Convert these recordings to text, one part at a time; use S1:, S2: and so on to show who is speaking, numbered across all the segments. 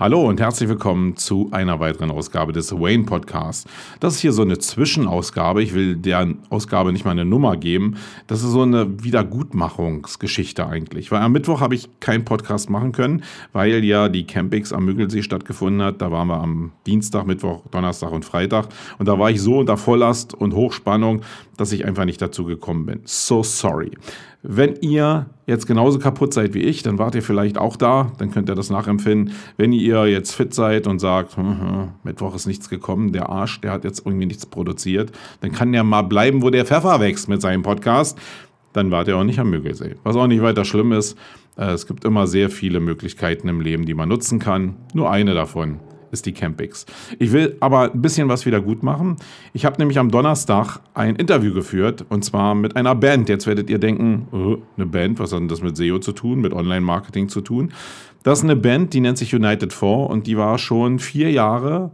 S1: Hallo und herzlich willkommen zu einer weiteren Ausgabe des Wayne Podcasts. Das ist hier so eine Zwischenausgabe. Ich will der Ausgabe nicht mal eine Nummer geben. Das ist so eine Wiedergutmachungsgeschichte eigentlich. Weil am Mittwoch habe ich keinen Podcast machen können, weil ja die Campings am Müggelsee stattgefunden hat. Da waren wir am Dienstag, Mittwoch, Donnerstag und Freitag. Und da war ich so unter Volllast und Hochspannung, dass ich einfach nicht dazu gekommen bin. So sorry. Wenn ihr jetzt genauso kaputt seid wie ich, dann wart ihr vielleicht auch da, dann könnt ihr das nachempfinden. Wenn ihr jetzt fit seid und sagt, hm, hm, Mittwoch ist nichts gekommen, der Arsch, der hat jetzt irgendwie nichts produziert, dann kann der mal bleiben, wo der Pfeffer wächst mit seinem Podcast. Dann wart ihr auch nicht am Müggelsee. Was auch nicht weiter schlimm ist, äh, es gibt immer sehr viele Möglichkeiten im Leben, die man nutzen kann. Nur eine davon ist die Campix. Ich will aber ein bisschen was wieder gut machen. Ich habe nämlich am Donnerstag ein Interview geführt und zwar mit einer Band. Jetzt werdet ihr denken, oh, eine Band, was hat denn das mit SEO zu tun, mit Online-Marketing zu tun? Das ist eine Band, die nennt sich United 4 und die war schon vier Jahre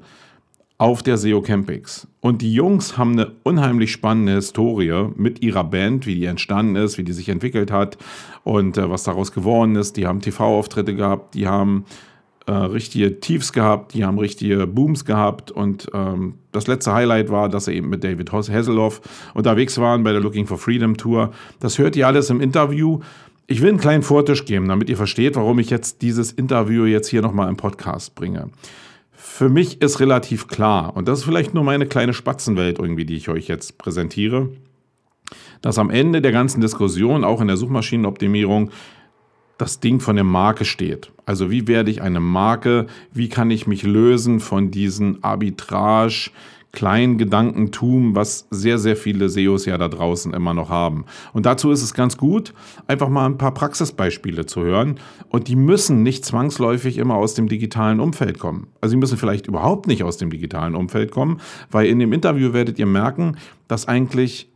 S1: auf der SEO Campix. Und die Jungs haben eine unheimlich spannende Historie mit ihrer Band, wie die entstanden ist, wie die sich entwickelt hat und äh, was daraus geworden ist. Die haben TV-Auftritte gehabt, die haben äh, richtige Tiefs gehabt, die haben richtige Booms gehabt und ähm, das letzte Highlight war, dass sie eben mit David Hasselhoff unterwegs waren bei der Looking for Freedom Tour. Das hört ihr alles im Interview. Ich will einen kleinen Vortisch geben, damit ihr versteht, warum ich jetzt dieses Interview jetzt hier nochmal im Podcast bringe. Für mich ist relativ klar, und das ist vielleicht nur meine kleine Spatzenwelt irgendwie, die ich euch jetzt präsentiere, dass am Ende der ganzen Diskussion, auch in der Suchmaschinenoptimierung, das Ding von der Marke steht. Also wie werde ich eine Marke, wie kann ich mich lösen von diesem Arbitrage, Kleingedankentum, was sehr, sehr viele SEOs ja da draußen immer noch haben. Und dazu ist es ganz gut, einfach mal ein paar Praxisbeispiele zu hören. Und die müssen nicht zwangsläufig immer aus dem digitalen Umfeld kommen. Also sie müssen vielleicht überhaupt nicht aus dem digitalen Umfeld kommen, weil in dem Interview werdet ihr merken, dass eigentlich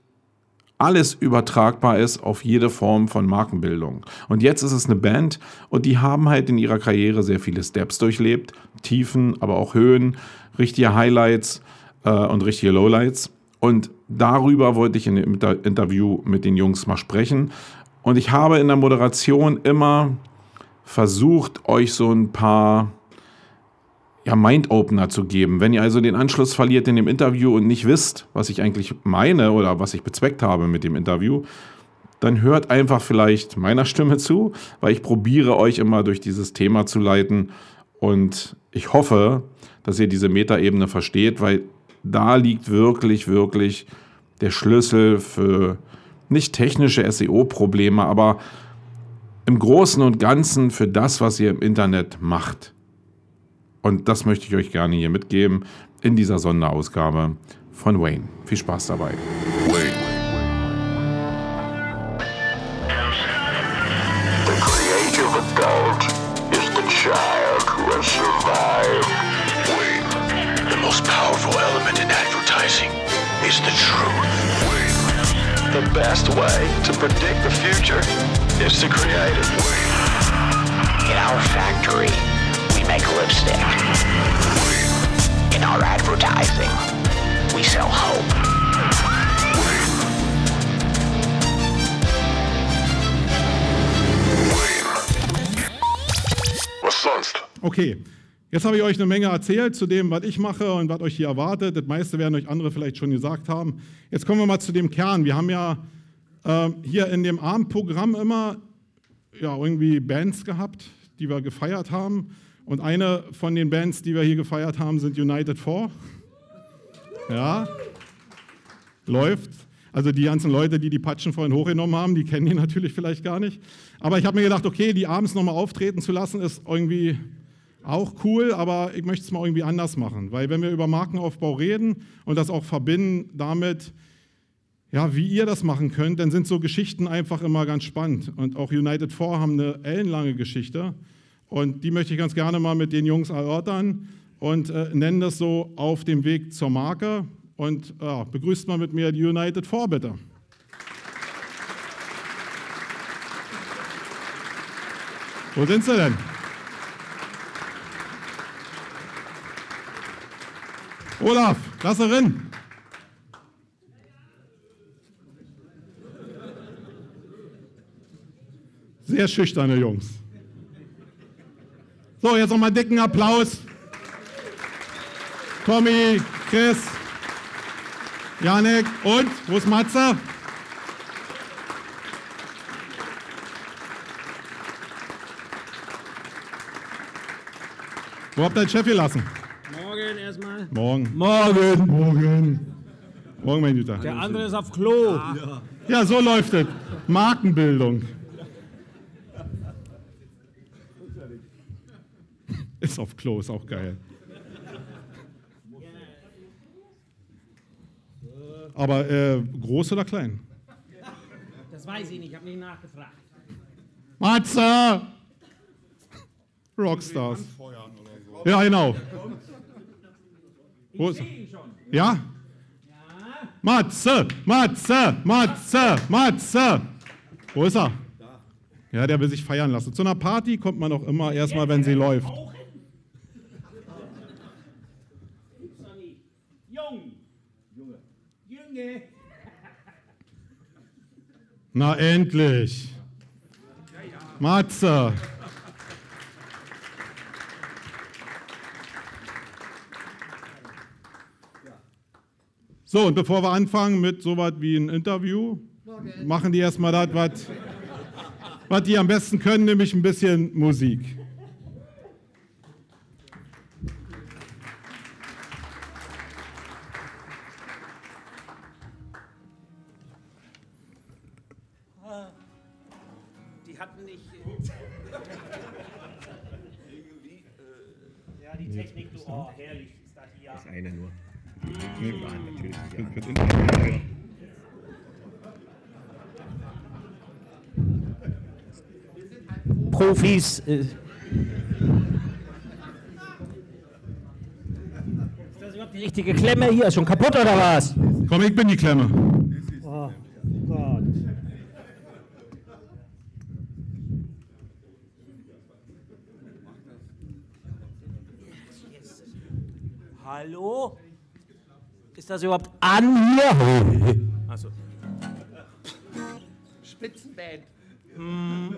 S1: alles übertragbar ist auf jede Form von Markenbildung. Und jetzt ist es eine Band und die haben halt in ihrer Karriere sehr viele Steps durchlebt, Tiefen, aber auch Höhen, richtige Highlights äh, und richtige Lowlights. Und darüber wollte ich in dem Interview mit den Jungs mal sprechen. Und ich habe in der Moderation immer versucht, euch so ein paar ja, Mind-Opener zu geben. Wenn ihr also den Anschluss verliert in dem Interview und nicht wisst, was ich eigentlich meine oder was ich bezweckt habe mit dem Interview, dann hört einfach vielleicht meiner Stimme zu, weil ich probiere euch immer durch dieses Thema zu leiten und ich hoffe, dass ihr diese Metaebene versteht, weil da liegt wirklich, wirklich der Schlüssel für nicht technische SEO-Probleme, aber im Großen und Ganzen für das, was ihr im Internet macht. Und das möchte ich euch gerne hier mitgeben in dieser Sonderausgabe von Wayne. Viel Spaß dabei. Wayne. The creative adult is the child who has survived. Wayne. The most powerful element in advertising is the truth. Wayne. The best way to predict the future is to create it. Wayne. In our factory. Make lipstick. In our advertising, we sell hope. Was sonst? Okay. Jetzt habe ich euch eine Menge erzählt zu dem, was ich mache und was euch hier erwartet. Das meiste werden euch andere vielleicht schon gesagt haben. Jetzt kommen wir mal zu dem Kern. Wir haben ja äh, hier in dem Abendprogramm immer ja, irgendwie Bands gehabt, die wir gefeiert haben. Und eine von den Bands, die wir hier gefeiert haben, sind United 4. Ja, läuft. Also die ganzen Leute, die die Patschen vorhin hochgenommen haben, die kennen die natürlich vielleicht gar nicht. Aber ich habe mir gedacht, okay, die abends nochmal auftreten zu lassen, ist irgendwie auch cool, aber ich möchte es mal irgendwie anders machen. Weil wenn wir über Markenaufbau reden und das auch verbinden damit, ja, wie ihr das machen könnt, dann sind so Geschichten einfach immer ganz spannend. Und auch United 4 haben eine ellenlange Geschichte. Und die möchte ich ganz gerne mal mit den Jungs erörtern und äh, nennen das so auf dem Weg zur Marke. Und äh, begrüßt mal mit mir die United 4, bitte. Wo sind sie denn? Olaf, lass rein. Sehr schüchterne Jungs. So,
S2: jetzt nochmal dicken Applaus. Tommy, Chris, Janek und, wo ist Matze? Wo habt ihr den Chef gelassen?
S3: Morgen erstmal.
S2: Morgen.
S3: Morgen.
S2: Morgen. Morgen, mein Güter.
S3: Der andere ist auf Klo.
S2: Ja, so läuft es. Markenbildung. Auf Klo, ist auch geil. Aber äh, groß oder klein?
S3: Das weiß ich nicht, ich habe nicht nachgefragt.
S2: Matze! Rockstars. Ja, genau. Wo ist er? Ja? Matze! Matze! Matze! Matze! Wo ist er? Ja, der will sich feiern lassen. Zu einer Party kommt man auch immer erstmal, wenn sie läuft.
S3: Gibt's doch nicht. Jung. Junge. Junge.
S2: Na endlich! Matze! So, und bevor wir anfangen mit so was wie ein Interview, machen die erstmal das, was die am besten können, nämlich ein bisschen Musik.
S4: Einer nur. Ja, natürlich. Ja.
S3: Profis. Äh. Ist das überhaupt die richtige Klemme hier? Schon kaputt oder was?
S2: Komm, ich bin die Klemme.
S3: Ist das überhaupt an hier? Achso.
S4: Spitzenband. Hmm.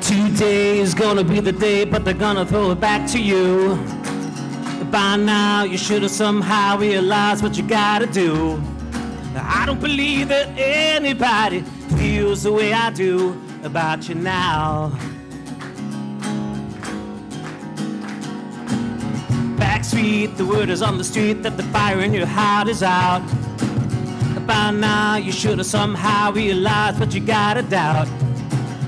S3: Today is gonna be the day, but they're gonna throw it back to you. By now, you should have somehow realized what you gotta do. I don't believe that anybody feels the way I do about you now. Backstreet, the word is on the street that the fire in your heart is out. By now, you should have somehow realized what you gotta doubt.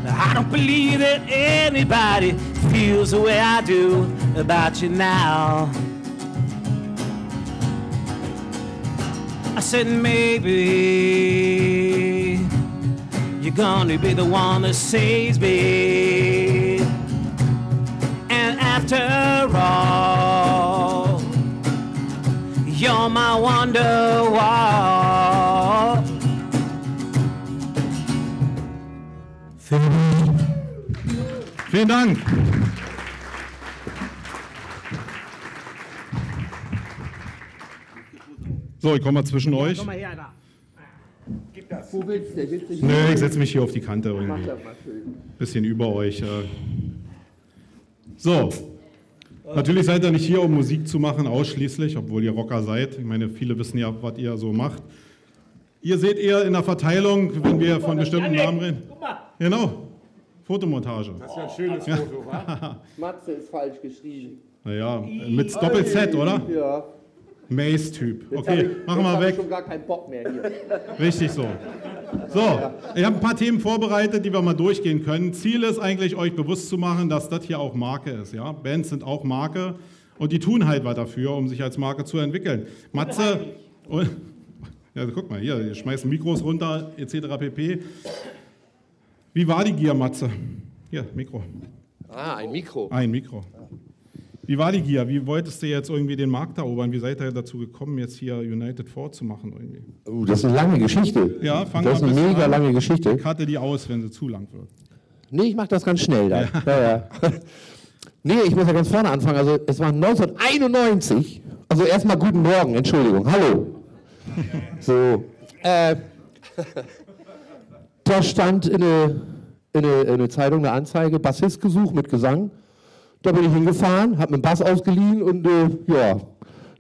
S3: I don't believe that anybody feels the way I do about you now. Said maybe you're gonna be the one that saves me. And after all, you're my wonder wall.
S2: Vielen Dank. So, ich komme mal zwischen euch.
S3: Komm mal her, da.
S5: Wo willst du? Willst du?
S2: Nö, ich setze mich hier auf die Kante
S5: Mach
S2: irgendwie.
S5: das mal schön.
S2: Bisschen über euch. äh. So. Natürlich seid ihr nicht hier, um Musik zu machen, ausschließlich, obwohl ihr Rocker seid. Ich meine, viele wissen ja, was ihr so macht. Ihr seht eher in der Verteilung, wenn wir von bestimmten Namen reden.
S3: Guck mal.
S2: Genau. Fotomontage.
S4: Das ist ja ein schönes Foto, wa?
S5: Matze ist falsch geschrieben.
S2: Naja, mit Doppel-Z, oder?
S5: Ja.
S2: Mace-Typ. Okay,
S5: ich,
S2: machen wir weg.
S5: Ich schon gar keinen Bock mehr hier.
S2: Richtig so. So, ich habe ein paar Themen vorbereitet, die wir mal durchgehen können. Ziel ist eigentlich, euch bewusst zu machen, dass das hier auch Marke ist. Ja? Bands sind auch Marke und die tun halt was dafür, um sich als Marke zu entwickeln. Matze, und, ja, guck mal, hier, ihr schmeißen Mikros runter, etc. pp. Wie war die Gier, Matze? Hier, Mikro.
S5: Ah, ein Mikro.
S2: Ein Mikro. Wie war die Gier? Wie wolltest du jetzt irgendwie den Markt erobern? Wie seid ihr dazu gekommen, jetzt hier United 4 zu machen irgendwie?
S6: Oh, das ist eine lange Geschichte.
S2: Ja, fang
S6: Das ist eine mega
S2: an.
S6: lange Geschichte.
S2: Karte die aus, wenn sie zu lang wird.
S6: Nee, ich mache das ganz schnell da. Ja. Ja, Nee, ich muss ja ganz vorne anfangen. Also es war 1991, also erstmal guten Morgen, Entschuldigung. Hallo. So. Äh, da stand in eine, in, eine, in eine Zeitung eine Anzeige, Bassist gesucht mit Gesang. Da bin ich hingefahren, habe mir einen Bass ausgeliehen und äh, ja,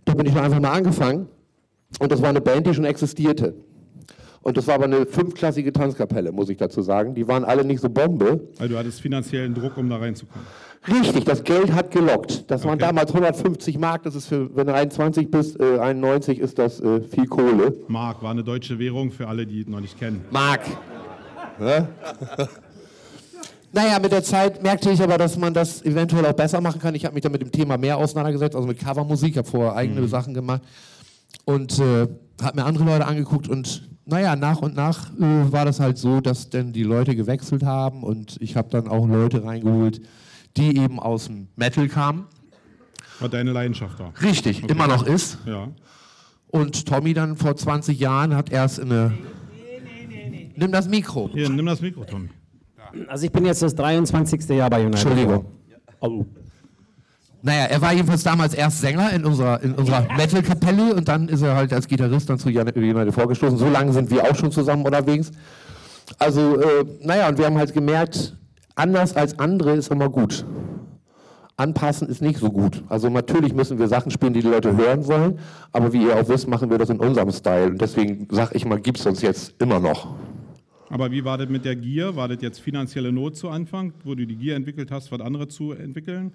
S6: da bin ich einfach mal angefangen. Und das war eine Band, die schon existierte. Und das war aber eine fünfklassige Tanzkapelle, muss ich dazu sagen. Die waren alle nicht so Bombe.
S2: Also du hattest finanziellen Druck, um da reinzukommen.
S6: Richtig, das Geld hat gelockt. Das waren
S2: Okay.
S6: damals 150 Mark. Das ist für, wenn du 21 bist, äh, 91 ist das äh, viel Kohle.
S2: Mark war eine deutsche Währung für alle, die es noch nicht kennen.
S6: Mark. Naja, mit der Zeit merkte ich aber, dass man das eventuell auch besser machen kann. Ich habe mich dann mit dem Thema mehr auseinandergesetzt, also mit Covermusik. Ich habe vorher eigene Sachen gemacht und äh, habe mir andere Leute angeguckt und naja, nach und nach äh, war das halt so, dass dann die Leute gewechselt haben und ich habe dann auch Leute reingeholt, die eben aus dem Metal kamen.
S2: Was deine Leidenschaft war.
S6: Richtig, immer noch ist.
S2: Ja.
S6: Und Tommy dann vor 20 Jahren hat erst in eine. Nimm das Mikro.
S2: Hier, nimm das Mikro, Tommy.
S3: Also ich bin jetzt das 23. Jahr bei United.
S6: Entschuldigung.
S3: Oh.
S6: Naja, er war jedenfalls damals erst Sänger in unserer, in unserer Metal-Kapelle und dann ist er halt als Gitarrist dann zu United vorgestoßen. So lange sind wir auch schon zusammen unterwegs. Also, äh, naja, und wir haben halt gemerkt, anders als andere ist immer gut. Anpassen ist nicht so gut. Also natürlich müssen wir Sachen spielen, die die Leute hören wollen, aber wie ihr auch wisst, machen wir das in unserem Style. Und deswegen sag ich mal, gibt's uns jetzt immer noch.
S2: Aber wie war das mit der Gier? War das jetzt finanzielle Not zu Anfang, wo du die Gier entwickelt hast, was andere zu entwickeln?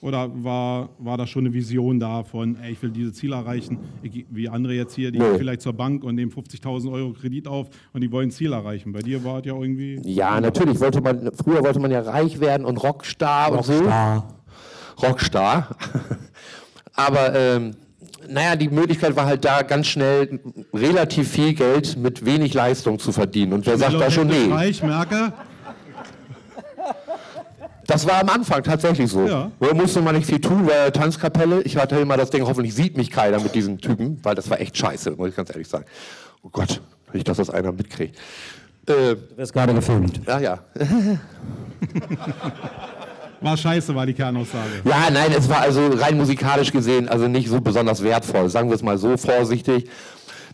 S2: Oder war, war da schon eine Vision da von, ey, ich will diese Ziele erreichen, ich, wie andere jetzt hier, die
S6: Nee.
S2: gehen vielleicht zur Bank und nehmen 50.000 Euro Kredit auf und die wollen ein Ziel erreichen. Bei dir war es ja irgendwie...
S6: Ja, natürlich wollte man, früher wollte man ja reich werden und Rockstar, und so. Rockstar. Aber ähm, naja, die Möglichkeit war halt da, ganz schnell relativ viel Geld mit wenig Leistung zu verdienen. Und wer sagt da schon nee?
S2: Ich merke,
S6: Das war am Anfang tatsächlich so.
S2: Ja.
S6: Da musste man nicht viel tun, weil Tanzkapelle, ich hatte immer das Ding, hoffentlich sieht mich keiner mit diesen Typen, weil das war echt scheiße, muss ich ganz ehrlich sagen. Oh Gott, nicht, dass das einer mitkriegt. Äh,
S3: Du wirst gerade gefilmt.
S6: ja, ja.
S2: war scheiße, war die Kernaussage.
S6: Ja, nein, es war also rein musikalisch gesehen also nicht so besonders wertvoll, sagen wir es mal so vorsichtig.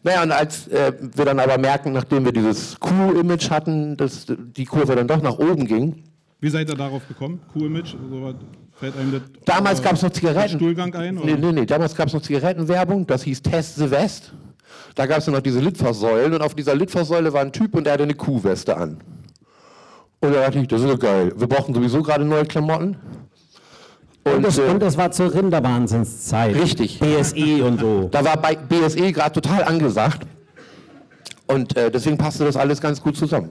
S6: Naja, und als äh, wir dann aber merken, nachdem wir dieses Cool-Image hatten, dass die Kurve dann doch nach oben ging.
S2: Wie seid ihr darauf gekommen? Cool-Image? So was fällt einem das
S6: Damals
S2: äh,
S6: gab es noch Zigaretten.
S2: Stuhlgang ein? Oder?
S6: Nee, nee, nee, damals gab es noch Zigarettenwerbung, das hieß Test the West. Da gab es noch diese Litfaßsäulen und auf dieser Litfaßsäule war ein Typ und der hatte eine Kuhweste an. Und da dachte ich, das ist doch geil. Wir brauchten sowieso gerade neue Klamotten.
S3: Und
S6: Und,
S3: das,
S6: äh,
S3: und das war zur Rinderwahnsinnszeit.
S6: Richtig.
S3: BSE und so.
S6: Da war bei BSE gerade total angesagt. Und äh, deswegen passte das alles ganz gut zusammen.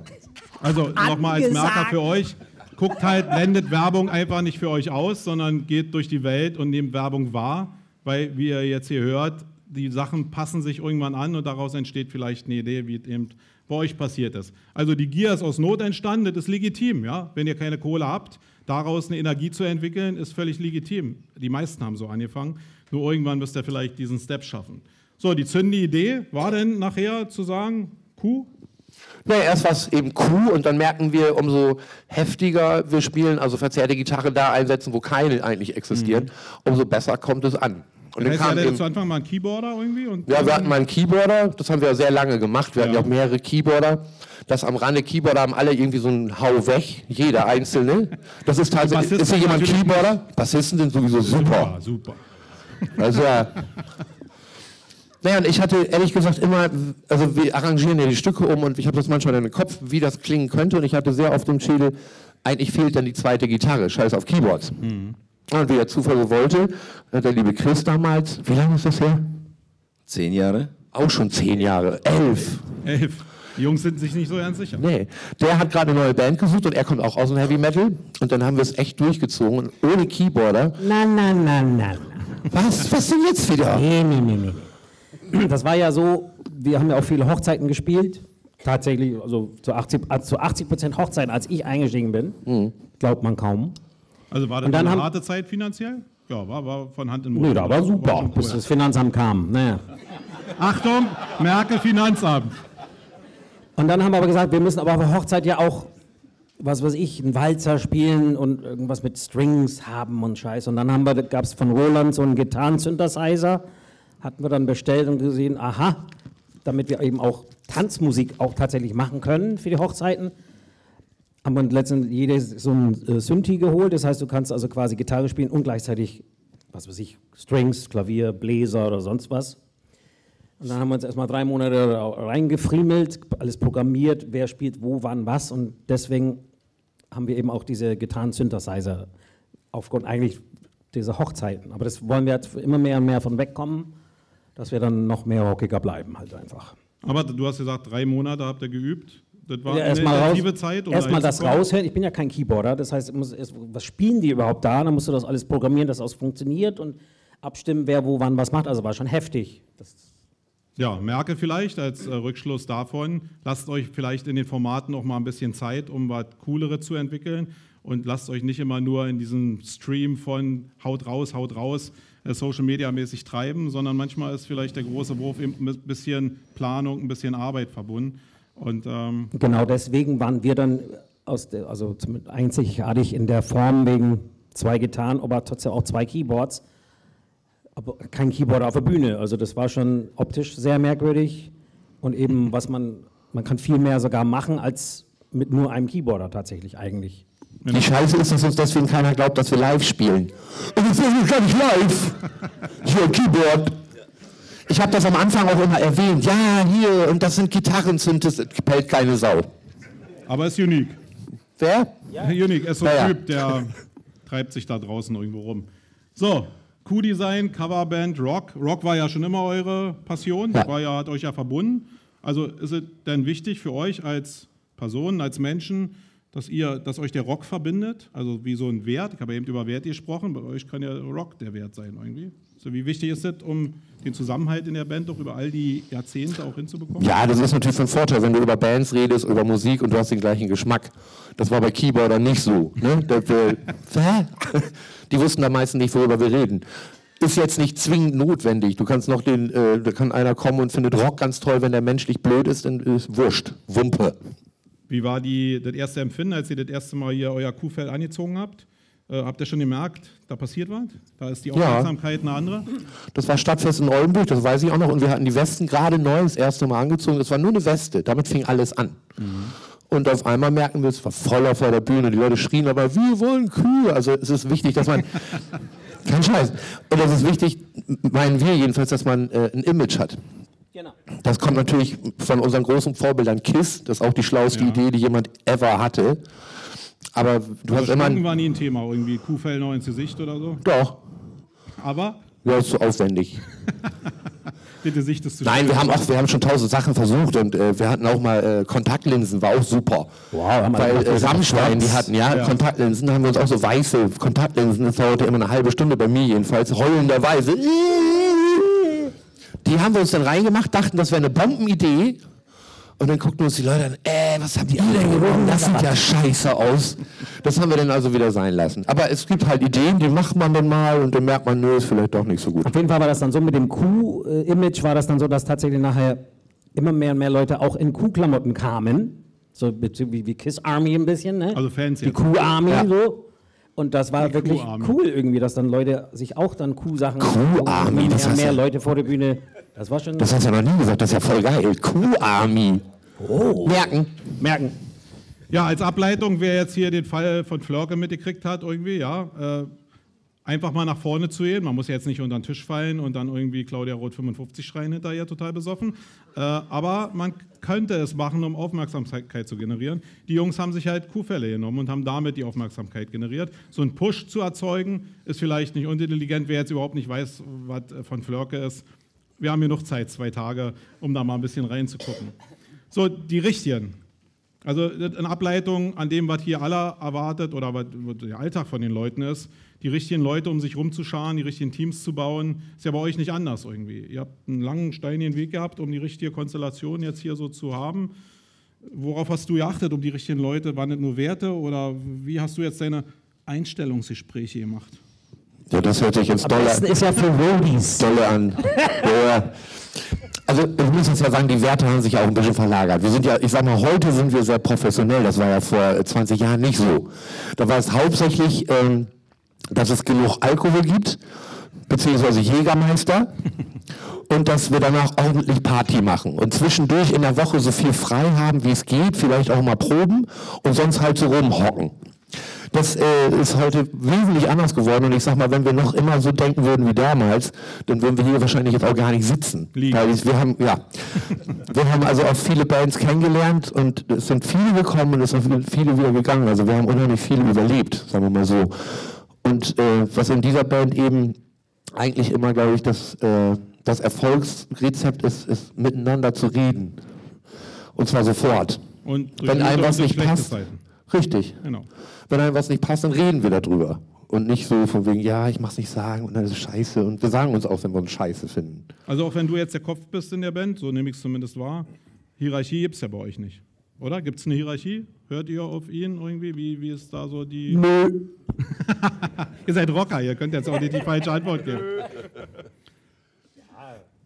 S2: Also nochmal als Merker für euch. Guckt halt, blendet Werbung einfach nicht für euch aus, sondern geht durch die Welt und nehmt Werbung wahr. Weil, wie ihr jetzt hier hört, die Sachen passen sich irgendwann an und daraus entsteht vielleicht eine Idee, wie es eben bei euch passiert ist. Also die Gier ist aus Not entstanden, das ist legitim. Ja? Wenn ihr keine Kohle habt, daraus eine Energie zu entwickeln, ist völlig legitim. Die meisten haben so angefangen. Nur irgendwann müsst ihr vielleicht diesen Step schaffen. So, die zündende Idee war denn nachher zu sagen, Kuh,
S6: Naja, erst war es eben Kuh und dann merken wir, umso heftiger wir spielen, also verzerrte Gitarre da einsetzen, wo keine eigentlich existieren, umso besser kommt es an. Und
S2: das
S6: dann
S2: heißt, ihr
S6: kam eben,
S2: zu Anfang mal einen Keyboarder irgendwie? Und
S6: ja, wir hatten mal einen Keyboarder, das haben wir ja sehr lange gemacht, wir hatten ja
S2: Ja.
S6: auch mehrere Keyboarder. Das am Rande Keyboarder haben alle irgendwie so einen Hau weg, jeder einzelne. Das ist tatsächlich, ist hier jemand Keyboarder? Bassisten sind sowieso super.
S2: Ja, super.
S6: Also ja. Naja, und ich hatte ehrlich gesagt immer, also wir arrangieren ja die Stücke um und ich habe das manchmal in den Kopf, wie das klingen könnte und ich hatte sehr oft im Schädel, eigentlich fehlt dann die zweite Gitarre, scheiß auf Keyboards. Und wie der Zufall so wollte, hat der liebe Chris damals, wie lange ist das her?
S4: Zehn Jahre?
S6: Auch schon zehn Jahre, elf.
S2: Elf. Die Jungs sind sich nicht so ganz sicher.
S6: Nee, der hat gerade eine neue Band gesucht und er kommt auch aus dem Heavy Metal und dann haben wir es echt durchgezogen ohne Keyboarder.
S3: Na, na, na, na.
S6: Was, was denn jetzt wieder?
S3: Nee, nee, nee, nee. nee. Das war ja so, wir haben ja auch viele Hochzeiten gespielt. Tatsächlich, also zu 80, also zu 80 Prozent Hochzeiten, als ich eingestiegen bin. Glaubt man kaum.
S2: Also war das eine
S3: haben-
S2: harte Zeit finanziell? Ja, war, war von Hand in Mund.
S3: Nö, da war super,
S2: schon
S3: bis das Finanzamt kam. Naja.
S2: Achtung, Merkel Finanzamt.
S3: Und dann haben wir aber gesagt, wir müssen aber auf der Hochzeit ja auch, was weiß ich, einen Walzer spielen und irgendwas mit Strings haben und Scheiß. Und dann haben wir, gab es von Roland so einen Gitarren-Synthesizer hatten wir dann bestellt und gesehen, aha, damit wir eben auch Tanzmusik auch tatsächlich machen können für die Hochzeiten, haben wir letztendlich jeder so ein äh, Synthi geholt. Das heißt, du kannst also quasi Gitarre spielen und gleichzeitig, was weiß ich, Strings, Klavier, Bläser oder sonst was. Und dann haben wir uns erstmal drei Monate reingefriemelt, alles programmiert, wer spielt wo, wann, was. Und deswegen haben wir eben auch diese Gitarren-Synthesizer aufgrund eigentlich dieser Hochzeiten. Aber das wollen wir jetzt immer mehr und mehr von wegkommen, dass wir dann noch mehr rockiger bleiben halt einfach.
S2: Aber du hast gesagt, drei Monate habt ihr geübt. Das war
S3: Ja,
S2: eine
S3: erstmal raus,
S2: Zeit. um
S3: erstmal
S2: da
S3: das raushören. Ich bin ja kein Keyboarder, das heißt, muss erst, was spielen die überhaupt da? Dann musst du das alles programmieren, dass das funktioniert und abstimmen, wer wo wann was macht. Also war schon heftig. Das,
S2: Ja, merke vielleicht als äh, Rückschluss davon, lasst euch vielleicht in den Formaten auch mal ein bisschen Zeit, um was Coolere zu entwickeln und lasst euch nicht immer nur in diesem Stream von haut raus, haut raus, äh, Social Media mäßig treiben, sondern manchmal ist vielleicht der große Wurf eben mit ein bisschen Planung, ein bisschen Arbeit verbunden. Und ähm,
S3: genau deswegen waren wir dann aus der, also einzigartig in der Form wegen zwei Gitarren, aber trotzdem auch zwei Keyboards. Aber kein Keyboard auf der Bühne. Also das war schon optisch sehr merkwürdig und eben was man, man kann viel mehr sogar machen als mit nur einem Keyboarder tatsächlich eigentlich.
S6: Die Scheiße ist, dass uns deswegen keiner glaubt, dass wir live spielen. Und das ist gar nicht live. Hier, Keyboard. Ich habe das am Anfang auch immer erwähnt. Ja, hier, und das sind Gitarren, sind das pellt keine Sau.
S2: aber ist unique.
S6: Wer?
S2: Unique, ist so
S6: Ja,
S2: ein
S6: ja.
S2: Typ, der treibt sich da draußen irgendwo rum. So, Q-Design, Coverband, Rock. Rock war ja schon immer eure Passion,
S6: Ja.
S2: war ja, hat euch ja verbunden. Also ist es denn wichtig für euch als Personen, als Menschen, dass, ihr, dass euch der Rock verbindet? Also wie so ein Wert? Ich habe eben über Wert gesprochen, bei euch kann ja Rock der Wert sein irgendwie. So, wie wichtig ist es, um den Zusammenhalt in der Band doch über all die Jahrzehnte auch hinzubekommen?
S6: Ja, das ist natürlich von Vorteil, wenn du über Bands redest, über Musik und du hast den gleichen Geschmack. Das war bei Keyboardern nicht so. Ne? Die wussten da meistens nicht, worüber wir reden. Ist jetzt nicht zwingend notwendig. Du kannst noch den, äh, da kann einer kommen und findet Rock ganz toll, wenn der menschlich blöd ist, dann ist wurscht. Wumpe.
S2: Wie war die, das erste Empfinden, als ihr das erste Mal hier euer Kuhfell angezogen habt? Äh, habt ihr schon gemerkt, da passiert was? Da ist die Aufmerksamkeit eine andere?
S6: Das war Stadtfest in Oldenburg, das weiß ich auch noch. Und wir hatten die Westen gerade neu das erste Mal angezogen. Das war nur eine Weste. Damit fing alles an. Und auf einmal merken wir, es war voller vor der Bühne. Die Leute schrien aber, wir wollen Kühe. Also es ist wichtig, dass man. Kein Scheiß. Und es ist wichtig, meinen wir jedenfalls, dass man äh, ein Image hat.
S3: Genau.
S6: Das kommt natürlich von unseren großen Vorbildern KISS. Das ist auch die schlauste
S2: Ja.
S6: Idee, die jemand ever hatte. Aber du hast
S2: Aber
S6: immer.
S2: War nie ein Thema, irgendwie Kuhfell noch ins Gesicht oder so.
S6: doch,
S2: Aber
S6: ja, ist so aufwendig.
S2: das Gesicht ist zu
S6: Nein, wir haben auch, wir haben schon tausend Sachen versucht und äh, wir hatten auch mal äh, Kontaktlinsen, war auch super.
S3: Wow, haben wir
S6: Weil
S3: gemacht,
S6: äh, Rammstein, die hatten ja,
S2: Ja.
S6: Kontaktlinsen, da haben wir uns auch so weiße Kontaktlinsen, das dauerte immer eine halbe Stunde bei mir jedenfalls, heulenderweise. Die haben wir uns dann reingemacht, dachten, das wäre eine Bombenidee. Und dann guckten uns die Leute an, äh, was habt ihr denn gewonnen? Das sieht ja scheiße aus. Das haben wir dann also wieder sein lassen. Aber es gibt halt Ideen, die macht man dann mal und dann merkt man, nö, ist vielleicht doch nicht so gut.
S3: Auf jeden Fall war das dann so mit dem Kuh-Image, war das dann so, dass tatsächlich nachher immer mehr und mehr Leute auch in Kuhklamotten kamen. So wie, wie Kiss Army ein bisschen, ne?
S2: Also Fans
S3: Die. Kuh-Army
S6: Ja.
S3: so. Und das war
S2: Die
S3: wirklich cool irgendwie, dass dann Leute sich auch dann Kuh-Sachen
S6: Kuh-Army,
S3: mehr,
S6: das heißt
S3: mehr Leute vor der Bühne. Das war schon
S6: Das hast du ja noch nie gesagt, das ist ja voll geil. Kuh-Army. Merken.
S3: merken.
S2: Ja, als Ableitung, wer jetzt hier den Fall von Flörke mitgekriegt hat, irgendwie, ja, äh, einfach mal nach vorne zu gehen. Man muss ja jetzt nicht unter den Tisch fallen und dann irgendwie Claudia Roth 55 schreien hinterher, total besoffen. Äh, aber man könnte es machen, um Aufmerksamkeit zu generieren. Die Jungs haben sich halt Kuhfälle genommen und haben damit die Aufmerksamkeit generiert. So einen Push zu erzeugen, ist vielleicht nicht unintelligent. Wer jetzt überhaupt nicht weiß, was von Flörke ist, wir haben hier noch Zeit, zwei Tage, um da mal ein bisschen reinzugucken. So, die richtigen. Also in Ableitung an dem, was hier aller erwartet oder was der Alltag von den Leuten ist, die richtigen Leute, um sich rumzuscharen, die richtigen Teams zu bauen, ist ja bei euch nicht anders irgendwie. Ihr habt einen langen, steinigen Weg gehabt, um die richtige Konstellation jetzt hier so zu haben. Worauf hast du geachtet, um die richtigen Leute? Waren das nur Werte oder wie hast du jetzt deine Einstellungsgespräche gemacht?
S6: Ja, das hört sich jetzt
S3: Am
S6: doll
S3: besten
S6: an.
S3: ist ja für Roadies.
S6: Dolle an. Also ich muss jetzt ja sagen, die Werte haben sich auch ein bisschen verlagert. Wir sind ja, ich sag mal, heute sind wir sehr professionell. Das war ja vor äh, 20 Jahren nicht so. Da war es hauptsächlich, ähm, dass es genug Alkohol gibt, beziehungsweise Jägermeister und dass wir danach ordentlich Party machen und zwischendurch in der Woche so viel frei haben, wie es geht, vielleicht auch mal proben und sonst halt so rumhocken. Das äh, ist heute wesentlich anders geworden und ich sag mal, wenn wir noch immer so denken würden wie damals, dann würden wir hier wahrscheinlich jetzt auch gar nicht sitzen.
S2: Liegen.
S6: Weil wir haben, ja, wir haben also auch viele Bands kennengelernt und es sind viele gekommen und es sind viele wieder gegangen. Also wir haben unheimlich viele überlebt, sagen wir mal so. Und äh, was in dieser Band eben eigentlich immer, glaube ich, das, äh, das Erfolgsrezept ist, ist miteinander zu reden. Und zwar sofort.
S2: Und
S6: Wenn einem was nicht passt.
S2: Zeiten.
S6: Richtig.
S2: Genau.
S6: Wenn einem was nicht passt, dann reden wir darüber. Und nicht so von wegen, ja, ich mach's nicht sagen und das ist scheiße. Und wir sagen uns auch, wenn wir uns scheiße finden.
S2: Also auch wenn du jetzt der Kopf bist in der Band, so nehme ich es zumindest wahr, Hierarchie gibt es ja bei euch nicht. Oder? Gibt es eine Hierarchie? Hört ihr auf ihn irgendwie? Wie, wie ist da so die...
S6: Nö.
S2: Ihr seid Rocker, ihr könnt jetzt auch nicht die falsche Antwort geben.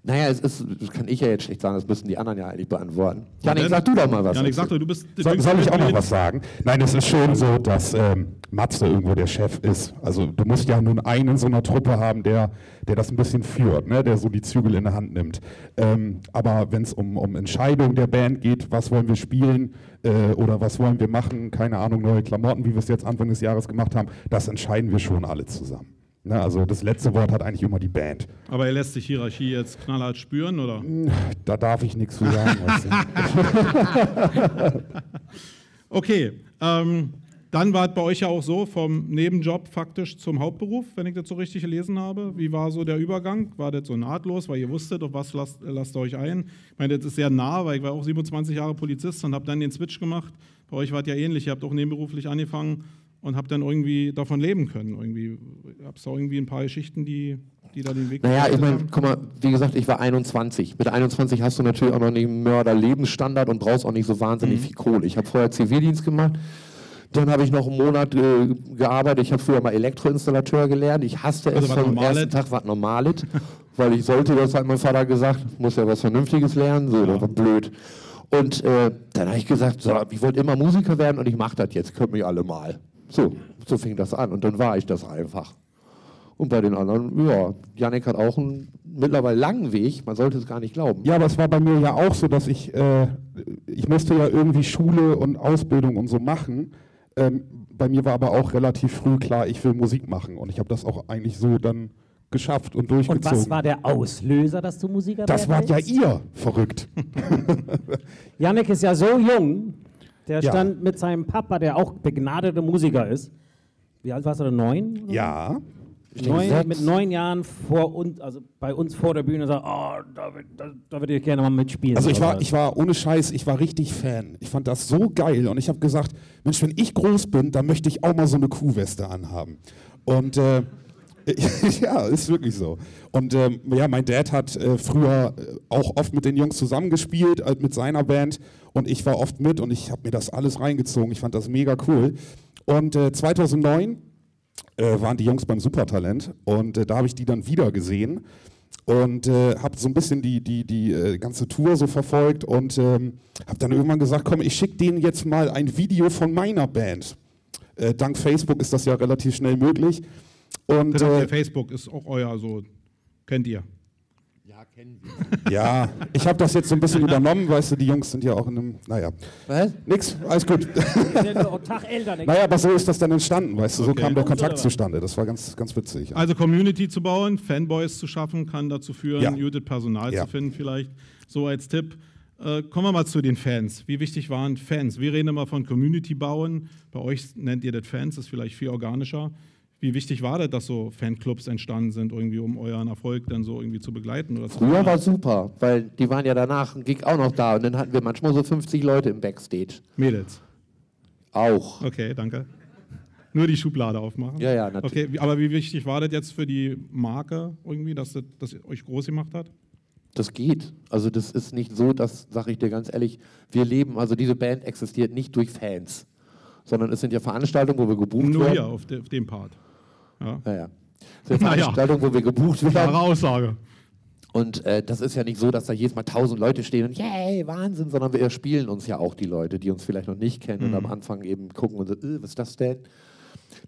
S6: Naja, es ist, das kann ich ja jetzt schlecht sagen, das müssen die anderen ja eigentlich beantworten. Janik, sag du doch mal was.
S2: Janik, sag doch, du bist...
S7: Soll, soll ich auch noch was sagen? Nein, es ist schon so, dass ähm, Matze irgendwo der Chef ist. Also du musst ja nun einen in so einer Truppe haben, der, der das ein bisschen führt, ne? der so die Zügel in der Hand nimmt. Ähm, aber wenn es um, um Entscheidungen der Band geht, was wollen wir spielen äh, oder was wollen wir machen, keine Ahnung, neue Klamotten, wie wir es jetzt Anfang des Jahres gemacht haben, das entscheiden wir schon alle zusammen. Ne? Also das letzte Wort hat eigentlich immer die Band.
S2: Aber er lässt sich Hierarchie jetzt knallhart spüren, oder?
S7: Da darf ich nichts zu sagen.
S2: Okay, ähm, dann war es bei euch ja auch so, vom Nebenjob faktisch zum Hauptberuf, wenn ich das so richtig gelesen habe. Wie war so der Übergang? War das so nahtlos, weil ihr wusstet, auf was lasst, lasst ihr euch ein? Ich meine, das ist sehr nah, weil ich war auch 27 Jahre Polizist und habe dann den Switch gemacht. Bei euch war es ja ähnlich, ihr habt auch nebenberuflich angefangen und habt dann irgendwie davon leben können. Irgendwie, habt da irgendwie ein paar Geschichten, die, die da den Weg
S6: Naja, ich meine, guck mal, wie gesagt, ich war 21. Mit 21 hast du natürlich auch noch nicht einen Mörder-Lebensstandard und brauchst auch nicht so wahnsinnig
S2: Mhm.
S6: viel Kohle. Ich habe vorher Zivildienst gemacht, dann habe ich noch einen Monat äh, gearbeitet. Ich habe früher mal Elektroinstallateur gelernt. Ich hasste es
S2: Also was
S6: vom ersten Tag, was Normalet, weil ich sollte, das hat mein Vater gesagt, muss ja was Vernünftiges lernen, so, das war blöd. Und äh, dann habe ich gesagt, so, ich wollte immer Musiker werden und ich mache das jetzt, könnt mich alle mal. So, so fing das an und dann war ich das einfach. Und bei den anderen, ja, Janik hat auch einen mittlerweile langen Weg, man sollte es gar nicht glauben.
S7: Ja, aber es war bei mir ja auch so, dass ich, äh, ich musste ja irgendwie Schule und Ausbildung und so machen. Ähm, bei mir war aber auch relativ früh klar, ich will Musik machen und ich habe das auch eigentlich so dann geschafft und durchgezogen.
S8: Und was war der Auslöser, dass du Musiker
S7: das wart ja ihr, verrückt.
S8: Janik ist ja so jung, der
S7: Ja.
S8: stand mit seinem Papa, der auch begnadeter Musiker ist. Wie alt warst du da? Neun?
S7: Ja,
S8: Neun, mit neun Jahren vor uns, also bei uns vor der Bühne sagt, oh, da, da, da würde ich gerne mal mitspielen.
S7: also ich war, ich war ohne Scheiß, ich war richtig Fan. Ich fand das so geil und ich habe gesagt, Mensch, wenn ich groß bin, dann möchte ich auch mal so eine Kuhweste anhaben. Und äh, ja, ist wirklich so. Und ähm, ja, mein Dad hat äh, früher äh, auch oft mit den Jungs zusammengespielt, äh, mit seiner Band. Und ich war oft mit und ich habe mir das alles reingezogen. Ich fand das mega cool. Und äh, 2009 äh, waren die Jungs beim Supertalent und äh, da habe ich die dann wieder gesehen und äh, habe so ein bisschen die, die, die äh, ganze Tour so verfolgt und ähm, habe dann irgendwann gesagt, komm, ich schicke denen jetzt mal ein Video von meiner Band. Äh, dank Facebook ist das ja relativ schnell möglich. Und äh,
S2: Facebook ist auch euer, so kennt ihr.
S7: ja, ich habe das jetzt so ein bisschen übernommen, weißt du, die Jungs sind ja auch in einem, naja,
S6: Was?
S7: nix, alles gut.
S8: Ja Tag älter. ne?
S7: naja, aber so ist das dann entstanden, weißt du, so
S2: Okay.
S7: kam der Kontakt zustande. Das war ganz, ganz witzig.
S2: Also Community zu bauen, Fanboys zu schaffen, kann dazu führen,
S7: Ja.
S2: gutes Personal
S7: Ja.
S2: zu finden vielleicht. So als Tipp. Äh, kommen wir mal zu den Fans. Wie wichtig waren Fans? Wir reden immer von Community bauen. Bei euch nennt ihr das Fans, das ist vielleicht viel organischer. Wie wichtig war das, dass so Fanclubs entstanden sind, irgendwie, um euren Erfolg dann so irgendwie zu begleiten? Oder zu
S6: Früher
S2: fördern?
S6: war super, weil die waren ja danach ein Gig auch noch da und dann hatten wir manchmal so 50 Leute im Backstage.
S2: Mädels.
S6: Auch.
S2: Okay, danke. Nur die Schublade aufmachen.
S6: Ja, ja, natürlich.
S2: Okay, aber wie wichtig war das jetzt für die Marke irgendwie, dass das, das euch groß gemacht hat?
S6: Das geht. Also das ist nicht so, das sage ich dir ganz ehrlich, wir leben, also diese Band existiert nicht durch Fans, sondern es sind ja Veranstaltungen, wo wir gebucht
S2: Nur
S6: werden.
S2: hier auf, de, auf dem Part. Ja.
S6: Ja, ja. Es sind
S2: Naja.
S6: Veranstaltungen, wo wir gebucht werden.
S2: Klare Aussage.
S6: Und äh, das ist ja nicht so, dass da jedes Mal tausend Leute stehen und yay, Wahnsinn, sondern wir spielen uns ja auch die Leute, die uns vielleicht noch nicht kennen
S2: Mhm.
S6: und am Anfang eben gucken und so, äh, was ist das denn?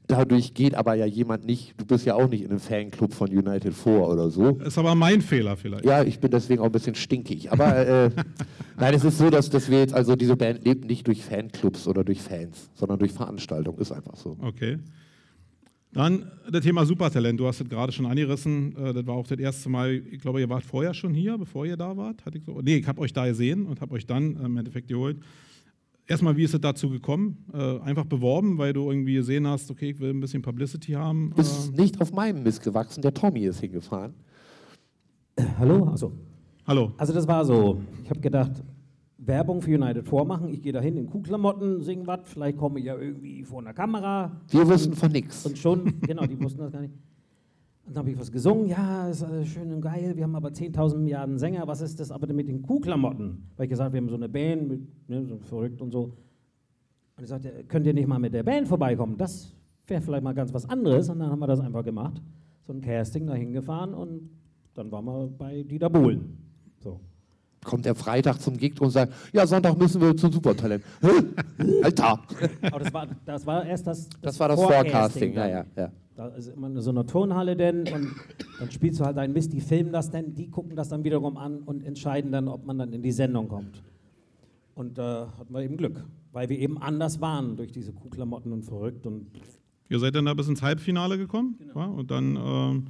S6: Dadurch geht aber ja jemand nicht, du bist ja auch nicht in einem Fanclub von United 4 oder so.
S2: Ist aber mein Fehler vielleicht.
S6: Ja, ich bin deswegen auch ein bisschen stinkig. Aber äh, nein, es ist so, dass, dass wir jetzt, also diese Band lebt nicht durch Fanclubs oder durch Fans, sondern durch Veranstaltungen. Ist einfach so.
S2: Okay. Dann das Thema Supertalent. Du hast es gerade schon angerissen. Äh, Das war auch das erste Mal, ich glaube, ihr wart vorher schon hier, bevor ihr da wart. Hatte ich so? Nee, ich habe euch da gesehen und habe euch dann äh, im Endeffekt geholt. Erstmal, wie ist es dazu gekommen? Äh, einfach beworben, weil du irgendwie gesehen hast, okay, ich will ein bisschen Publicity haben.
S6: Ist
S2: Äh,
S6: nicht auf meinem Mist gewachsen, der Tommy ist hingefahren.
S3: Hallo? Also,
S2: hallo.
S3: also das war so. Ich habe gedacht, Werbung für United vormachen. Ich gehe da hin in Kuhklamotten, sing was. Vielleicht komme ich ja irgendwie vor einer Kamera.
S6: Wir wussten von nichts.
S3: Und schon, genau, die wussten das gar nicht. Und dann habe ich was gesungen. Ja, ist alles schön und geil. Wir haben aber 10.000 Milliarden Sänger. Was ist das aber denn mit den Kuhklamotten? Weil ich gesagt wir haben so eine Band, mit, ne, so verrückt und so. Und ich sagte, könnt ihr nicht mal mit der Band vorbeikommen? Das wäre vielleicht mal ganz was anderes. Und dann haben wir das einfach gemacht. So ein Casting da hingefahren und dann waren wir bei Dieter Bohlen. So.
S6: Kommt er Freitag zum Gig und sagt, ja, Sonntag müssen wir zum Supertalent. Alter!
S3: Aber das war, das war erst das,
S6: Das war das
S3: Forecasting
S6: Forecasting, ja, ja, ja.
S3: Da ist immer so eine Turnhalle denn und dann spielst du halt einen Mist, die filmen das dann, die gucken das dann wiederum an und entscheiden dann, ob man dann in die Sendung kommt. Und da äh, hatten wir eben Glück, weil wir eben anders waren durch diese Kuhklamotten und verrückt und
S2: Ihr seid dann da bis ins Halbfinale gekommen. Ja, und dann, ähm,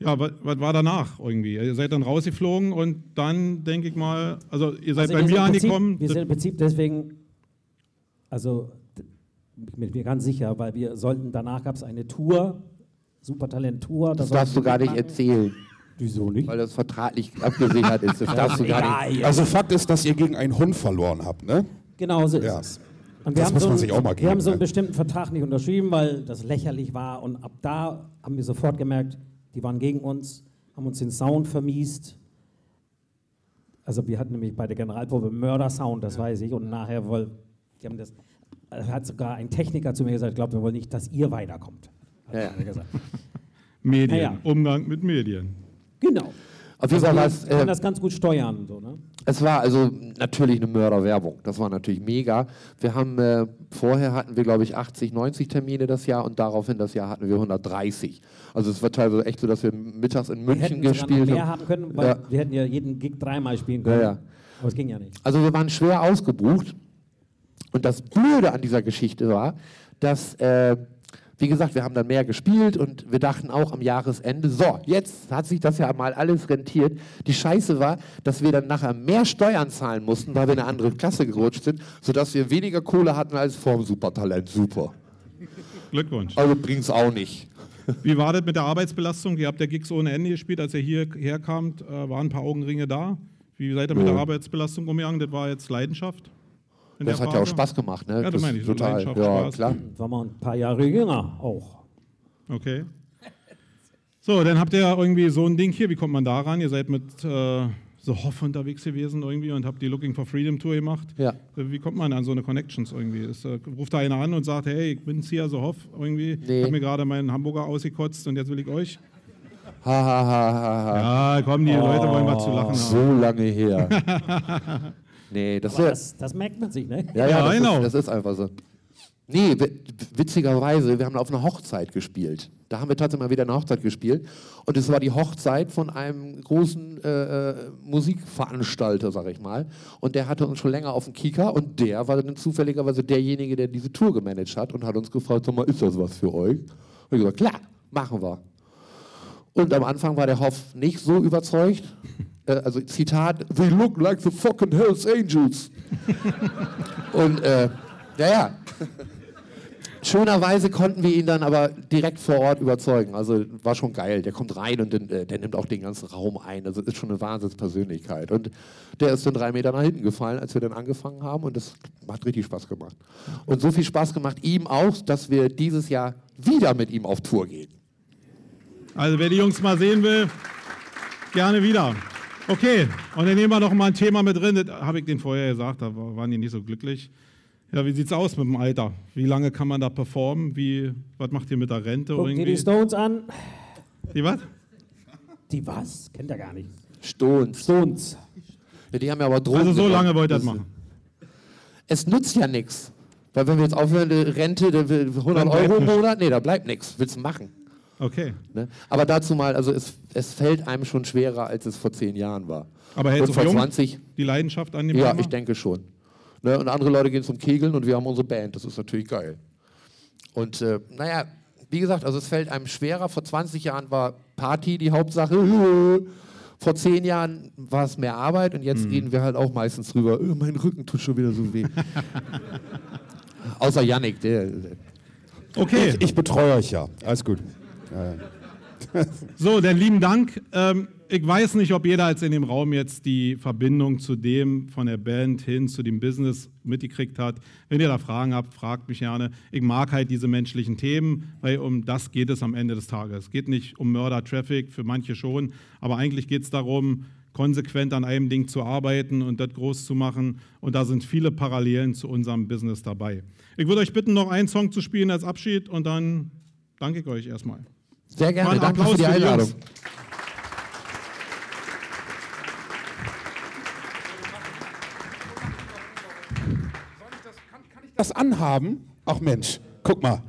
S2: ja, was, was war danach irgendwie? Ihr seid dann rausgeflogen und dann, denke ich mal, also ihr seid
S3: Also
S2: bei
S3: wir
S2: mir angekommen.
S3: Wir sind im Prinzip deswegen, also ich bin mir ganz sicher, weil wir sollten, danach gab es eine Tour, Supertalent-Tour. da
S6: Das
S3: sollten
S6: darfst du
S3: wir
S6: gar nicht erzählen,
S3: Wieso nicht?
S6: weil das vertraglich abgesichert ist. Das darfst du gar nicht.
S7: Also Fakt ist, dass ihr gegen einen Hund verloren habt, ne?
S3: Genau so ist
S7: Ja.
S3: es. Und wir
S7: Das
S3: haben,
S7: muss
S3: so
S7: man
S3: einen,
S7: sich auch mal
S3: wir
S7: geben,
S3: haben so einen
S7: ne?
S3: bestimmten Vertrag nicht unterschrieben, weil das lächerlich war. Und ab da haben wir sofort gemerkt, die waren gegen uns, haben uns den Sound vermiest. Also wir hatten nämlich bei der Generalprobe Mörder-Sound, das weiß ich. Und nachher wohl, die haben das, äh, hat sogar ein Techniker zu mir gesagt, glaubt, wir wollen nicht, dass ihr weiterkommt. Hat
S6: Ja,
S3: gesagt.
S2: Medien,
S3: Ja, ja.
S2: Umgang mit Medien.
S3: Genau.
S6: Es,
S3: Wir können
S6: äh,
S3: das ganz gut steuern. So, ne?
S6: Es war also natürlich eine Mörderwerbung. Das war natürlich mega. Wir haben, äh, vorher hatten wir glaube ich 80, 90 Termine das Jahr und daraufhin das Jahr hatten wir 130. Also es war teilweise echt so, dass wir mittags in
S3: Wir
S6: München
S3: noch
S6: gespielt haben.
S3: haben können,
S6: Ja.
S3: wir hätten ja jeden Gig dreimal spielen
S6: Ja,
S3: können.
S6: ja.
S3: Aber es ging ja nicht.
S6: Also wir waren schwer ausgebucht. Und das Blöde an dieser Geschichte war, dass, äh, wie gesagt, wir haben dann mehr gespielt und wir dachten auch am Jahresende, so, jetzt hat sich das ja mal alles rentiert. Die Scheiße war, dass wir dann nachher mehr Steuern zahlen mussten, weil wir in eine andere Klasse gerutscht sind, sodass wir weniger Kohle hatten als vorm Supertalent. Super.
S2: Glückwunsch.
S6: Also bringt's auch nicht.
S2: Wie war das mit der Arbeitsbelastung? Ihr habt ja Gigs ohne Ende gespielt, als ihr hierher kamt, äh, waren ein paar Augenringe da. Wie seid ihr mit der Arbeitsbelastung umgegangen? Das war jetzt Leidenschaft? In
S6: Das hat ja auch
S2: Phase?
S6: Spaß gemacht, ne?
S2: Ja, das meine ich,
S6: total. Ja,
S2: Spaß.
S6: klar.
S3: War mal ein paar Jahre jünger auch.
S2: Okay. So, dann habt ihr ja irgendwie so ein Ding hier. Wie kommt man da ran? Ihr seid mit äh, so Hoff unterwegs gewesen irgendwie und habt die Looking for Freedom Tour gemacht.
S6: Ja.
S2: Äh, Wie kommt man an so eine Connections irgendwie? Ist, äh, ruft da einer an und sagt, hey, ich bin hier so Hoff irgendwie.
S6: Nee.
S2: Ich habe mir gerade meinen Hamburger ausgekotzt und jetzt will ich euch.
S6: Ha, ha, ha, ha, ha.
S2: Ja, komm, die Leute wollen was zu lachen haben.
S6: So lange her. nee, das
S3: Aber
S6: ist
S3: das, das merkt man sich, ne?
S6: Ja, ja,
S2: Ja,
S6: das,
S2: genau.
S6: ist, das ist einfach so. Nee, wi- witzigerweise, wir haben auf einer Hochzeit gespielt. Da haben wir tatsächlich mal wieder eine Hochzeit gespielt. Und es war die Hochzeit von einem großen äh, äh, Musikveranstalter, sag ich mal. Und der hatte uns schon länger auf dem Kieker. Und der war dann zufälligerweise derjenige, der diese Tour gemanagt hat und hat uns gefragt, sag mal, ist das was für euch? Und ich gesagt, klar, machen wir. Und am Anfang war der Hoff nicht so überzeugt. Äh, also Zitat, they look like the fucking Hells Angels. Und äh, ja, ja. Schönerweise konnten wir ihn dann aber direkt vor Ort überzeugen. Also war schon geil. Der kommt rein und den, äh, der nimmt auch den ganzen Raum ein. Also ist schon eine Wahnsinnspersönlichkeit. Und der ist dann drei Meter nach hinten gefallen, als wir dann angefangen haben. Und das hat richtig Spaß gemacht. Und so viel Spaß gemacht ihm auch, dass wir dieses Jahr wieder mit ihm auf Tour gehen.
S2: Also wer die Jungs mal sehen will, gerne wieder. Okay, und dann nehmen wir noch mal ein Thema mit drin. Das habe ich denen vorher gesagt, da war- waren die nicht so glücklich. Ja, wie sieht's aus mit dem Alter? Wie lange kann man da performen? Wie, was macht ihr mit der Rente
S3: Guck dir
S2: irgendwie?
S3: die Stones an.
S2: Die was?
S3: Die was? Kennt er gar nicht.
S6: Stones.
S3: Stones.
S6: Ja, die haben ja aber Drogen.
S2: Also so lange wollt ihr das machen.
S6: Es nützt ja nichts. Weil wenn wir jetzt aufhören, die Rente, dann will- 100
S2: Dann bleibt
S6: Euro im. Monat, nee, da bleibt nichts. Willst du machen?
S2: Okay.
S6: Ne? Aber dazu mal, also es, es fällt einem schon schwerer, als es vor zehn Jahren war.
S2: Aber hältst
S6: und
S2: du
S6: vor
S2: jung
S6: 20,
S2: die Leidenschaft an dem
S6: ja,
S2: Thema?
S6: ich denke schon. Ne? Und andere Leute gehen zum Kegeln und wir haben unsere Band. Das ist natürlich geil. Und äh, naja, wie gesagt, also es fällt einem schwerer. Vor 20 Jahren war Party die Hauptsache. Vor zehn Jahren war es mehr Arbeit und
S2: Mhm.
S6: jetzt reden wir halt auch meistens drüber, "Äh, mein Rücken tut schon wieder so weh. Außer Yannick, der, der
S2: Okay.
S7: Ich, ich betreue euch ja. Alles gut.
S2: So, dann lieben Dank. Ähm, ich weiß nicht, ob jeder jetzt in dem Raum jetzt die Verbindung zu dem von der Band hin zu dem Business mitgekriegt hat. Wenn ihr da Fragen habt, fragt mich gerne. Ich mag halt diese menschlichen Themen, weil um das geht es am Ende des Tages. Es geht nicht um Murder Traffic, für manche schon, aber eigentlich geht es darum, konsequent an einem Ding zu arbeiten und das groß zu machen. Und da sind viele Parallelen zu unserem Business dabei. Ich würde euch bitten, noch einen Song zu spielen als Abschied und dann danke ich euch erstmal.
S6: Sehr gerne.
S2: Mal einen
S6: Danke für
S2: Applaus
S6: die
S2: für die
S6: Einladung.
S7: Das anhaben? Ach Mensch, guck mal.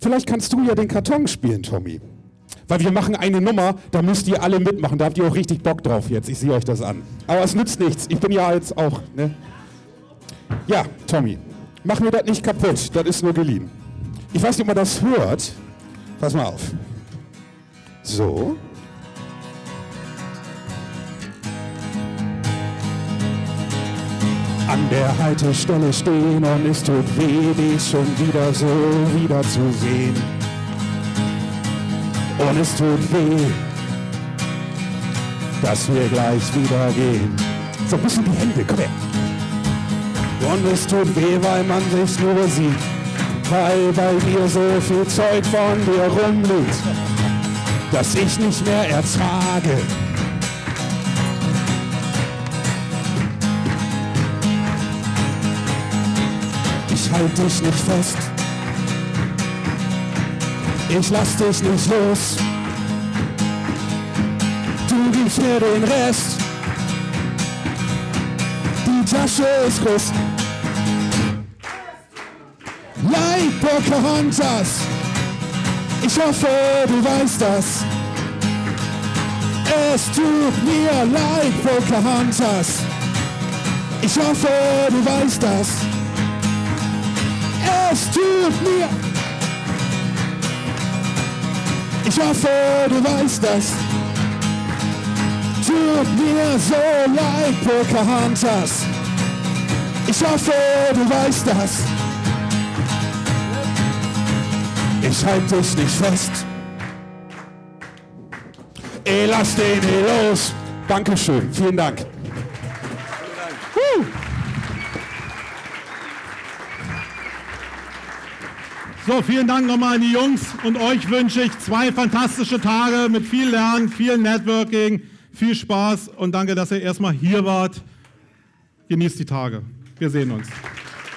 S7: Vielleicht kannst du ja den Karton spielen, Tommy. Weil wir machen eine Nummer, da müsst ihr alle mitmachen. Da habt ihr auch richtig Bock drauf jetzt. Ich sehe euch das an. Aber es nützt nichts. Ich bin ja jetzt auch. Ne? Ja, Tommy, mach mir das nicht kaputt. Das ist nur geliehen. Ich weiß nicht, ob man das hört. Pass mal auf. So. An der Haltestelle stehen und es tut weh, dich schon wieder so wiederzusehen. Und es tut weh, dass wir gleich wieder gehen. So ein bisschen die Hände, komm her. Und es tut weh, weil man sich nur sieht, weil bei mir so viel Zeug von dir rumliegt, dass ich nicht mehr ertrage. Ich halt dich nicht fest. Ich lass dich nicht los. Du gibst mir den Rest. Die Tasche ist groß. Pocahontas. Ich hoffe, du weißt das. Es tut mir leid, Pocahontas. Ich hoffe, du weißt das. Es tut mir. Ich hoffe, du weißt das. Tut mir so leid, Pocahontas. Ich hoffe, du weißt das. Ich halt dich nicht fest. Ey, lass den hier los. Dankeschön, vielen Dank.
S2: So, vielen Dank nochmal an die Jungs und euch wünsche ich zwei fantastische Tage mit viel Lernen, viel Networking, viel Spaß und danke, dass ihr erstmal hier wart. Genießt die Tage. Wir sehen uns.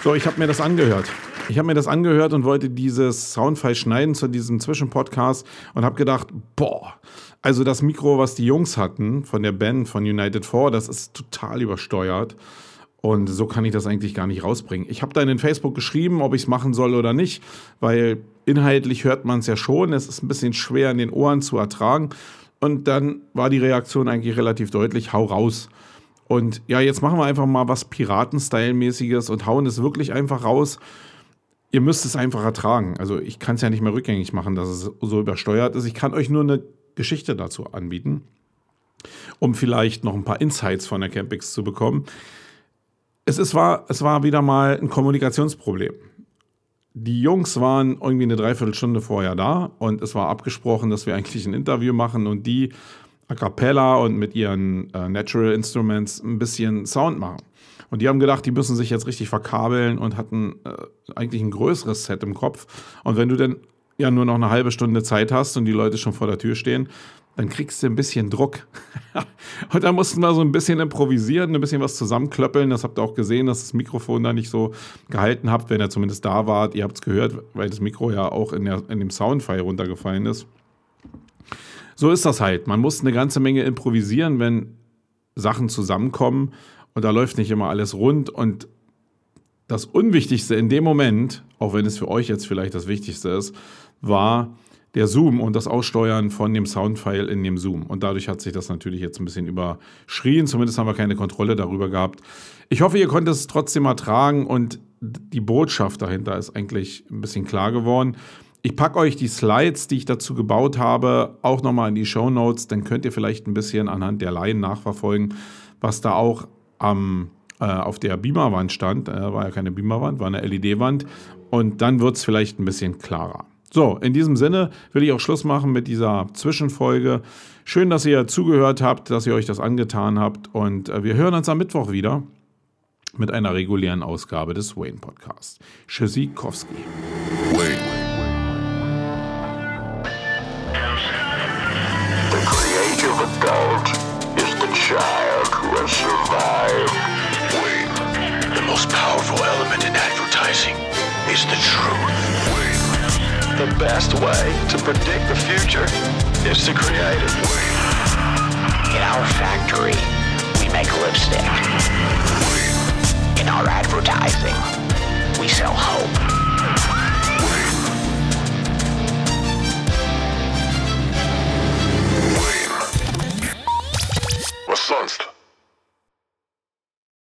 S1: So, ich habe mir das angehört. Ich habe mir das angehört und wollte dieses Soundfile schneiden zu diesem Zwischenpodcast und habe gedacht, boah, also das Mikro, was die Jungs hatten von der Band von United 4, das ist total übersteuert. Und so kann ich das eigentlich gar nicht rausbringen. Ich habe da in Facebook geschrieben, ob ich es machen soll oder nicht, weil inhaltlich hört man es ja schon. Es ist ein bisschen schwer in den Ohren zu ertragen. Und dann war die Reaktion eigentlich relativ deutlich, hau raus. Und ja, jetzt machen wir einfach mal was Piraten-Style-mäßiges und hauen es wirklich einfach raus. Ihr müsst es einfach ertragen. Also ich kann es ja nicht mehr rückgängig machen, dass es so übersteuert ist. Ich kann euch nur eine Geschichte dazu anbieten, um vielleicht noch ein paar Insights von der Campix zu bekommen. Es, ist, war, es war wieder mal ein Kommunikationsproblem. Die Jungs waren irgendwie eine Dreiviertelstunde vorher da und es war abgesprochen, dass wir eigentlich ein Interview machen und die a cappella und mit ihren äh, Natural Instruments ein bisschen Sound machen. Und die haben gedacht, die müssen sich jetzt richtig verkabeln und hatten äh, eigentlich ein größeres Set im Kopf. Und wenn du dann ja nur noch eine halbe Stunde Zeit hast und die Leute schon vor der Tür stehen, dann kriegst du ein bisschen Druck. und da mussten wir so ein bisschen improvisieren, ein bisschen was zusammenklöppeln. Das habt ihr auch gesehen, dass das Mikrofon da nicht so gehalten habt, wenn ihr zumindest da wart. Ihr habt es gehört, weil das Mikro ja auch in, der, in dem Soundfile runtergefallen ist. So ist das halt. Man muss eine ganze Menge improvisieren, wenn Sachen zusammenkommen und da läuft nicht immer alles rund und das Unwichtigste in dem Moment, auch wenn es für euch jetzt vielleicht das Wichtigste ist, war der Zoom und das Aussteuern von dem Soundfile in dem Zoom. Und dadurch hat sich das natürlich jetzt ein bisschen überschrien. Zumindest haben wir keine Kontrolle darüber gehabt. Ich hoffe, ihr konntet es trotzdem ertragen und die Botschaft dahinter ist eigentlich ein bisschen klar geworden. Ich packe euch die Slides, die ich dazu gebaut habe, auch nochmal in die Show Notes. Dann könnt ihr vielleicht ein bisschen anhand der Laien nachverfolgen, was da auch am, äh, auf der Beamerwand stand. Äh, war ja keine Beamerwand, war eine LED-Wand. Und dann wird es vielleicht ein bisschen klarer. So, in diesem Sinne will ich auch Schluss machen mit dieser Zwischenfolge. Schön, dass ihr zugehört habt, dass ihr euch das angetan habt. Und äh, wir hören uns am Mittwoch wieder mit einer regulären Ausgabe des Wayne Podcasts. Tschüssikowski. Wayne.
S9: survive. Wayne, the most powerful element in advertising is the truth. Wayne, the best way to predict the future is to create it. Wayne, in our factory, we make lipstick. Wayne, in our advertising, we sell hope. sonst?